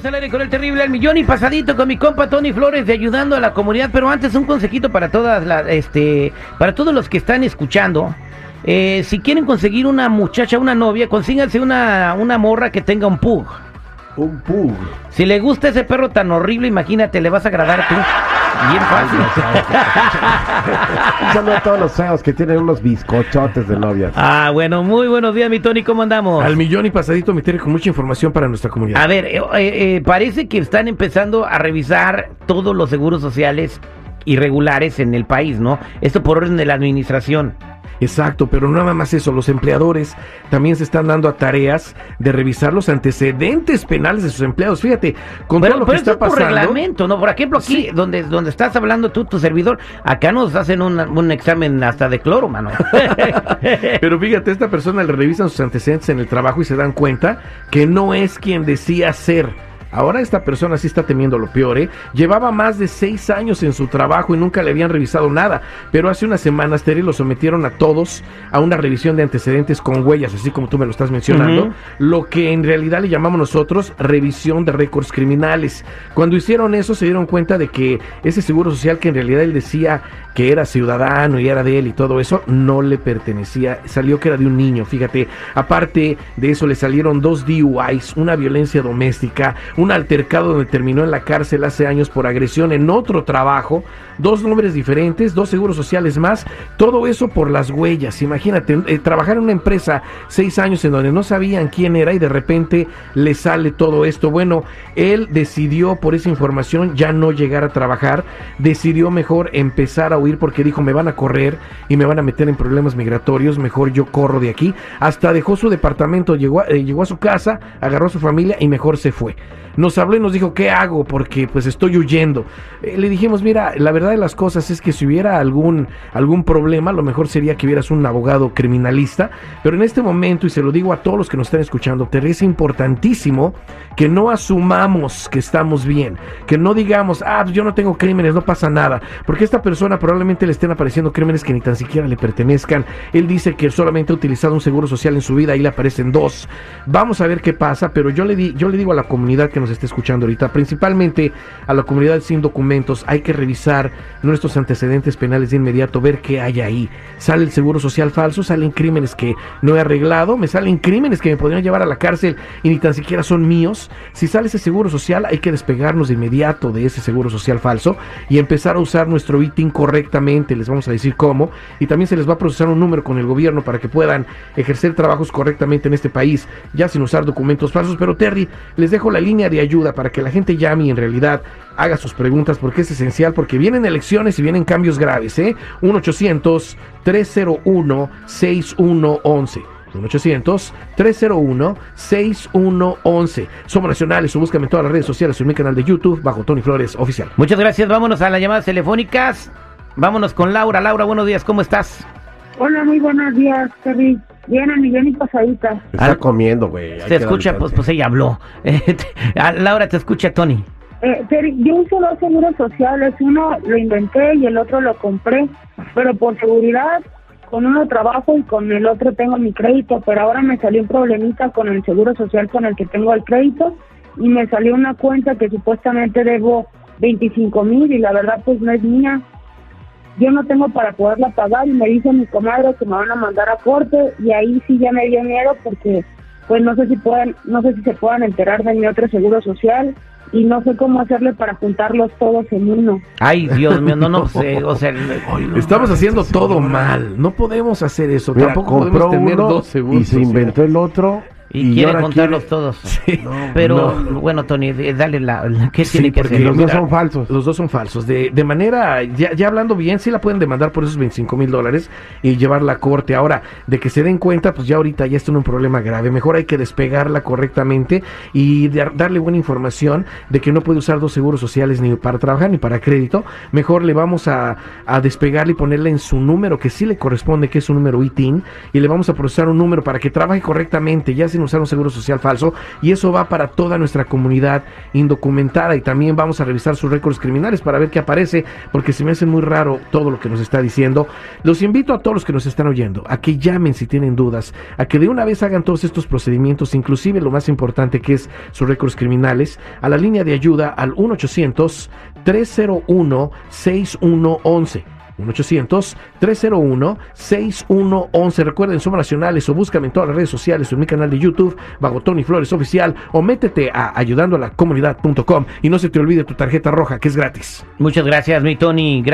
Estamos al aire con el terrible al millón y pasadito con mi compa Tony Flores de ayudando a la comunidad. Pero antes un consejito para todas las, este, para todos los que están escuchando. Eh, si quieren conseguir una muchacha, una novia, consíganse una, una morra que tenga un pug. Un pug. Si le gusta ese perro tan horrible, imagínate, le vas a agradar tú. Bien fácil. Un saludo a todos los feos que tienen unos bizcochotes de novias. ah, bueno, muy buenos días, mi Tony, ¿cómo andamos? Al millón y pasadito me tiene con mucha información para nuestra comunidad. A ver, eh, eh, eh, parece que están empezando a revisar todos los seguros sociales irregulares en el país, ¿no? Esto por orden de la administración. Exacto, pero no nada más eso, los empleadores también se están dando a tareas de revisar los antecedentes penales de sus empleados. Fíjate, con Pero, todo lo pero que está es por pasando. reglamento, ¿no? Por ejemplo, aquí, donde, donde estás hablando tú, tu servidor, acá nos hacen un, un examen hasta de cloro, mano. Pero fíjate, esta persona le revisan sus antecedentes en el trabajo y se dan cuenta que no es quien decía ser. Ahora esta persona sí está temiendo lo peor, ¿eh? Llevaba más de seis años en su trabajo y nunca le habían revisado nada. Pero hace unas semanas, Terry, lo sometieron a todos a una revisión de antecedentes con huellas, así como tú me lo estás mencionando. Lo que en realidad le llamamos nosotros revisión de récords criminales. Cuando hicieron eso, se dieron cuenta de que ese seguro social que en realidad él decía que era ciudadano y era de él y todo eso, no le pertenecía. Salió que era de un niño, fíjate. Aparte de eso, le salieron dos DUIs, una violencia doméstica, un altercado donde terminó en la cárcel hace años por agresión en otro trabajo, dos nombres diferentes, dos seguros sociales más, todo eso por las huellas. Imagínate, eh, trabajar en una empresa seis años en donde no sabían quién era y de repente le sale todo esto. Bueno, él decidió por esa información ya no llegar a trabajar, decidió mejor empezar a huir porque dijo me van a correr y me van a meter en problemas migratorios, mejor yo corro de aquí. Hasta dejó su departamento, llegó a, eh, llegó a su casa, agarró a su familia y mejor se fue. Nos habló y nos dijo, ¿qué hago? Porque pues estoy huyendo. Eh, le dijimos, mira, la verdad de las cosas es que si hubiera algún, algún problema, lo mejor sería que hubieras un abogado criminalista. Pero en este momento, y se lo digo a todos los que nos están escuchando, te es importantísimo que no asumamos que estamos bien, que no digamos, ah, pues yo no tengo crímenes, no pasa nada, porque esta persona probablemente le estén apareciendo crímenes que ni tan siquiera le pertenezcan. Él dice que solamente ha utilizado un seguro social en su vida, ahí le aparecen dos. Vamos a ver qué pasa, pero yo le, di, yo le digo a la comunidad que nos está escuchando ahorita, principalmente a la comunidad sin documentos, hay que revisar nuestros antecedentes penales de inmediato, ver qué hay ahí. Sale el seguro social falso, salen crímenes que no he arreglado, me salen crímenes que me podrían llevar a la cárcel y ni tan siquiera son míos. Si sale ese seguro social, hay que despegarnos de inmediato de ese seguro social falso y empezar a usar nuestro ITIN correctamente. Les vamos a decir cómo. Y también se les va a procesar un número con el gobierno para que puedan ejercer trabajos correctamente en este país, ya sin usar documentos falsos. Pero Terry, les dejo la línea de ayuda para que la gente llame y en realidad haga sus preguntas porque es esencial, porque vienen elecciones y vienen cambios graves. ¿eh? 1-800-301-6111. 1-800-301-6111. Somos nacionales o búscame en todas las redes sociales o en mi canal de YouTube bajo Tony Flores Oficial. Muchas gracias, vámonos a las llamadas telefónicas. Vámonos con Laura. Laura, buenos días, ¿cómo estás? Hola, muy buenos días, Terry. Bien, a millón y pasadita. Está Al- comiendo, güey. Te escucha, pues, pues ella habló. Eh, te- Laura, te escucha Tony. Eh, Terry, yo uso dos seguros sociales. Uno lo inventé y el otro lo compré. Pero por seguridad, con uno trabajo y con el otro tengo mi crédito. Pero ahora me salió un problemita con el seguro social con el que tengo el crédito. Y me salió una cuenta que supuestamente debo 25 mil y la verdad pues no es mía. Yo no tengo para poderla pagar y me dice mi comadre que me van a mandar a corte y ahí sí ya me dio miedo porque pues no sé si puedan, no sé si se puedan enterar de mi otro seguro social y no sé cómo hacerle para juntarlos todos en uno. Ay, Dios mío, no, no, eh, o sea, Estamos haciendo todo mal. No podemos hacer eso. Mira, Tampoco podemos tener uno dos seguros. y se inventó el otro. Y, quieren ahora contarlos quiere- todos. No, Pero, no. bueno, Tony, dale la, la- ¿qué Sí, tiene que porque hacer? los mira, dos son falsos. Los dos son falsos. De, de manera, ya, ya hablando bien, sí la pueden demandar por esos 25 mil dólares y llevarla a corte. Ahora, de que se den cuenta, pues ya ahorita ya está en un problema grave. Mejor hay que despegarla correctamente y dar- darle buena información de que no puede usar dos seguros sociales ni para trabajar ni para crédito. Mejor le vamos a, a despegarla y ponerla en su número que sí le corresponde, que es su número ITIN, y le vamos a procesar un número para que trabaje correctamente. Ya si usar un seguro social falso y eso va para toda nuestra comunidad indocumentada y también vamos a revisar sus récords criminales para ver qué aparece, porque se me hace muy raro todo lo que nos está diciendo. Los invito a todos los que nos están oyendo a que llamen si tienen dudas, a que de una vez hagan todos estos procedimientos, inclusive lo más importante que es sus récords criminales, a la línea de ayuda al 1 800 301 6111 1-800-301-6111. Recuerden, somos nacionales o búscame en todas las redes sociales en mi canal de YouTube, bajo Tony Flores Oficial, o métete a ayudando a la comunidad.com y no se te olvide tu tarjeta roja, que es gratis. Muchas gracias, mi Tony.